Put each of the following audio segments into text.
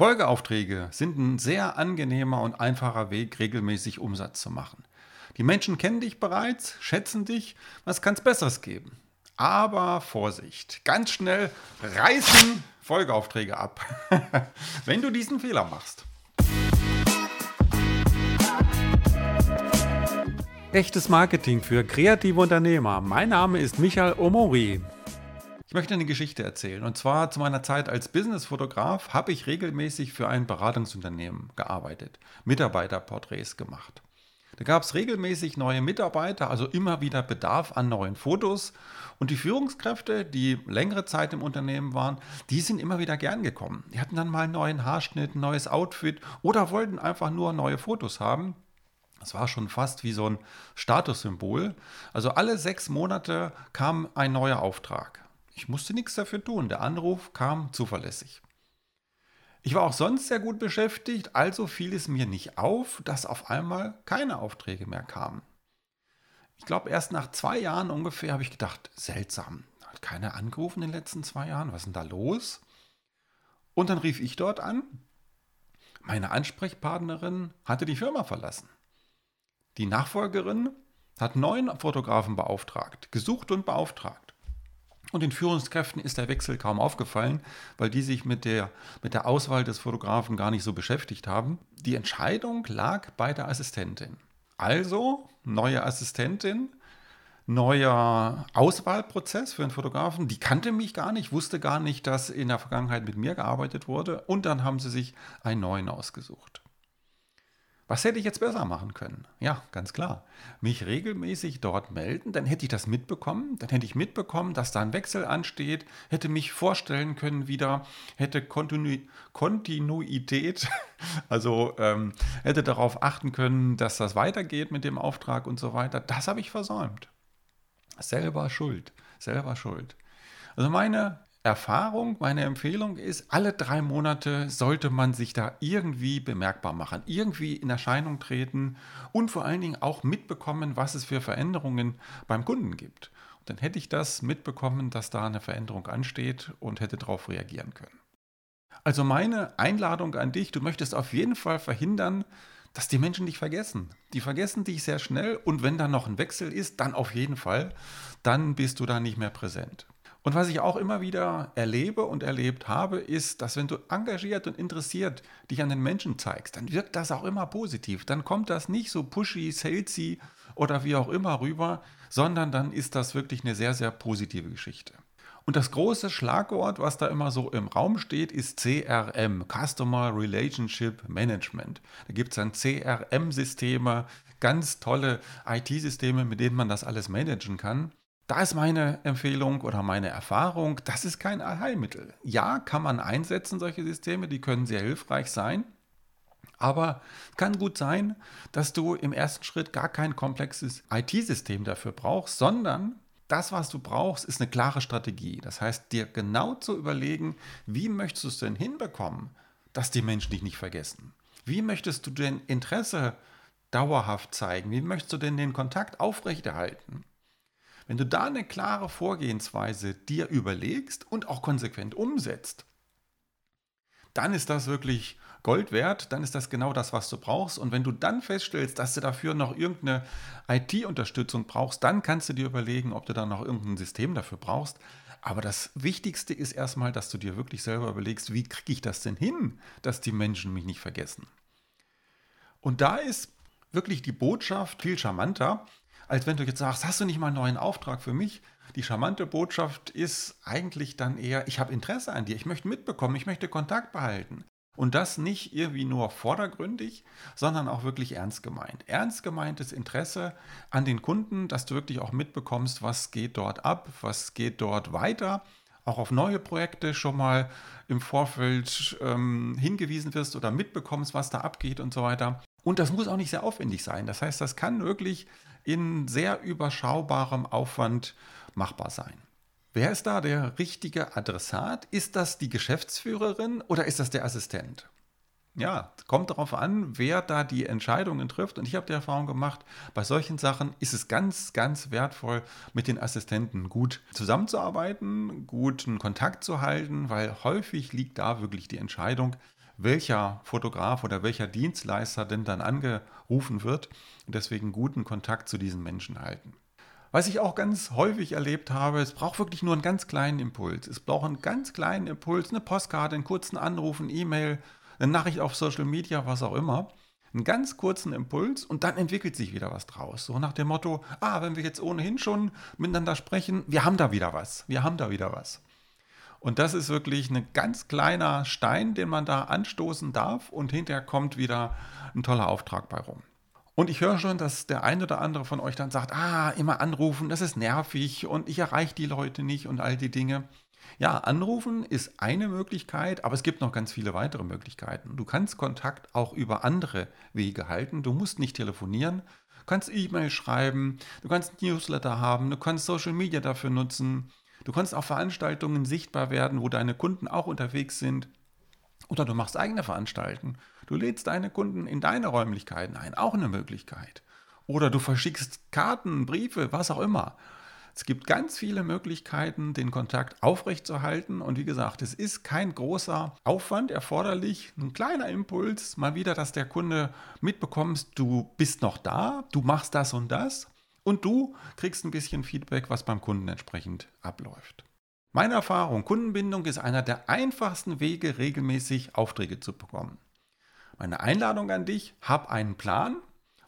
Folgeaufträge sind ein sehr angenehmer und einfacher Weg, regelmäßig Umsatz zu machen. Die Menschen kennen dich bereits, schätzen dich, was kann es Besseres geben? Aber Vorsicht, ganz schnell reißen Folgeaufträge ab, wenn du diesen Fehler machst. Echtes Marketing für kreative Unternehmer. Mein Name ist Michael Omori. Ich möchte eine Geschichte erzählen. Und zwar zu meiner Zeit als Businessfotograf habe ich regelmäßig für ein Beratungsunternehmen gearbeitet, Mitarbeiterporträts gemacht. Da gab es regelmäßig neue Mitarbeiter, also immer wieder Bedarf an neuen Fotos. Und die Führungskräfte, die längere Zeit im Unternehmen waren, die sind immer wieder gern gekommen. Die hatten dann mal einen neuen Haarschnitt, ein neues Outfit oder wollten einfach nur neue Fotos haben. Das war schon fast wie so ein Statussymbol. Also alle sechs Monate kam ein neuer Auftrag. Ich musste nichts dafür tun. Der Anruf kam zuverlässig. Ich war auch sonst sehr gut beschäftigt, also fiel es mir nicht auf, dass auf einmal keine Aufträge mehr kamen. Ich glaube, erst nach zwei Jahren ungefähr habe ich gedacht, seltsam, hat keiner angerufen in den letzten zwei Jahren, was ist denn da los? Und dann rief ich dort an. Meine Ansprechpartnerin hatte die Firma verlassen. Die Nachfolgerin hat neun Fotografen beauftragt, gesucht und beauftragt. Und den Führungskräften ist der Wechsel kaum aufgefallen, weil die sich mit der, mit der Auswahl des Fotografen gar nicht so beschäftigt haben. Die Entscheidung lag bei der Assistentin. Also neue Assistentin, neuer Auswahlprozess für einen Fotografen. Die kannte mich gar nicht, wusste gar nicht, dass in der Vergangenheit mit mir gearbeitet wurde. Und dann haben sie sich einen neuen ausgesucht. Was hätte ich jetzt besser machen können? Ja, ganz klar. Mich regelmäßig dort melden, dann hätte ich das mitbekommen, dann hätte ich mitbekommen, dass da ein Wechsel ansteht, hätte mich vorstellen können wieder, hätte Kontinu Kontinuität, also ähm, hätte darauf achten können, dass das weitergeht mit dem Auftrag und so weiter. Das habe ich versäumt. Selber schuld, selber schuld. Also meine Erfahrung, meine Empfehlung ist, alle drei Monate sollte man sich da irgendwie bemerkbar machen, irgendwie in Erscheinung treten und vor allen Dingen auch mitbekommen, was es für Veränderungen beim Kunden gibt. Und dann hätte ich das mitbekommen, dass da eine Veränderung ansteht und hätte darauf reagieren können. Also meine Einladung an dich, du möchtest auf jeden Fall verhindern, dass die Menschen dich vergessen. Die vergessen dich sehr schnell und wenn da noch ein Wechsel ist, dann auf jeden Fall, dann bist du da nicht mehr präsent. Und was ich auch immer wieder erlebe und erlebt habe, ist, dass wenn du engagiert und interessiert dich an den Menschen zeigst, dann wirkt das auch immer positiv. Dann kommt das nicht so pushy, salesy oder wie auch immer rüber, sondern dann ist das wirklich eine sehr, sehr positive Geschichte. Und das große Schlagwort, was da immer so im Raum steht, ist CRM, Customer Relationship Management. Da gibt es dann CRM-Systeme, ganz tolle IT-Systeme, mit denen man das alles managen kann. Da ist meine Empfehlung oder meine Erfahrung, das ist kein Allheilmittel. Ja, kann man einsetzen, solche Systeme, die können sehr hilfreich sein. Aber es kann gut sein, dass du im ersten Schritt gar kein komplexes IT-System dafür brauchst, sondern das, was du brauchst, ist eine klare Strategie. Das heißt, dir genau zu überlegen, wie möchtest du es denn hinbekommen, dass die Menschen dich nicht vergessen? Wie möchtest du denn Interesse dauerhaft zeigen? Wie möchtest du denn den Kontakt aufrechterhalten? Wenn du da eine klare Vorgehensweise dir überlegst und auch konsequent umsetzt, dann ist das wirklich Gold wert, dann ist das genau das, was du brauchst. Und wenn du dann feststellst, dass du dafür noch irgendeine IT-Unterstützung brauchst, dann kannst du dir überlegen, ob du da noch irgendein System dafür brauchst. Aber das Wichtigste ist erstmal, dass du dir wirklich selber überlegst, wie kriege ich das denn hin, dass die Menschen mich nicht vergessen. Und da ist wirklich die Botschaft viel charmanter, als wenn du jetzt sagst, hast du nicht mal einen neuen Auftrag für mich? Die charmante Botschaft ist eigentlich dann eher, ich habe Interesse an dir, ich möchte mitbekommen, ich möchte Kontakt behalten. Und das nicht irgendwie nur vordergründig, sondern auch wirklich ernst gemeint. Ernst gemeintes Interesse an den Kunden, dass du wirklich auch mitbekommst, was geht dort ab, was geht dort weiter, auch auf neue Projekte schon mal im Vorfeld ähm, hingewiesen wirst oder mitbekommst, was da abgeht und so weiter. Und das muss auch nicht sehr aufwendig sein. Das heißt, das kann wirklich in sehr überschaubarem Aufwand machbar sein. Wer ist da der richtige Adressat? Ist das die Geschäftsführerin oder ist das der Assistent? Ja, kommt darauf an, wer da die Entscheidungen trifft. Und ich habe die Erfahrung gemacht, bei solchen Sachen ist es ganz, ganz wertvoll, mit den Assistenten gut zusammenzuarbeiten, guten Kontakt zu halten, weil häufig liegt da wirklich die Entscheidung, welcher Fotograf oder welcher Dienstleister denn dann angerufen wird und deswegen guten Kontakt zu diesen Menschen halten. Was ich auch ganz häufig erlebt habe, es braucht wirklich nur einen ganz kleinen Impuls. Es braucht einen ganz kleinen Impuls, eine Postkarte, einen kurzen Anruf, eine E-Mail, eine Nachricht auf Social Media, was auch immer. Einen ganz kurzen Impuls und dann entwickelt sich wieder was draus. So nach dem Motto, ah, wenn wir jetzt ohnehin schon miteinander sprechen, wir haben da wieder was. Wir haben da wieder was. Und das ist wirklich ein ganz kleiner Stein, den man da anstoßen darf und hinterher kommt wieder ein toller Auftrag bei rum. Und ich höre schon, dass der ein oder andere von euch dann sagt, ah, immer anrufen, das ist nervig und ich erreiche die Leute nicht und all die Dinge. Ja, anrufen ist eine Möglichkeit, aber es gibt noch ganz viele weitere Möglichkeiten. Du kannst Kontakt auch über andere Wege halten. Du musst nicht telefonieren, du kannst E-Mail schreiben, du kannst Newsletter haben, du kannst Social Media dafür nutzen. Du kannst auf Veranstaltungen sichtbar werden, wo deine Kunden auch unterwegs sind. Oder du machst eigene Veranstaltungen. Du lädst deine Kunden in deine Räumlichkeiten ein, auch eine Möglichkeit. Oder du verschickst Karten, Briefe, was auch immer. Es gibt ganz viele Möglichkeiten, den Kontakt aufrechtzuerhalten. Und wie gesagt, es ist kein großer Aufwand erforderlich. Ein kleiner Impuls, mal wieder, dass der Kunde mitbekommst, du bist noch da, du machst das und das. Und du kriegst ein bisschen Feedback, was beim Kunden entsprechend abläuft. Meine Erfahrung, Kundenbindung ist einer der einfachsten Wege, regelmäßig Aufträge zu bekommen. Meine Einladung an dich, hab einen Plan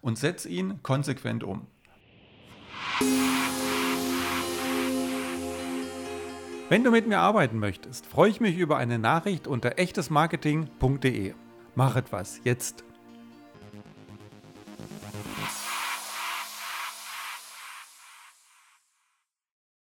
und setz ihn konsequent um. Wenn du mit mir arbeiten möchtest, freue ich mich über eine Nachricht unter echtesmarketing.de. Mach etwas jetzt.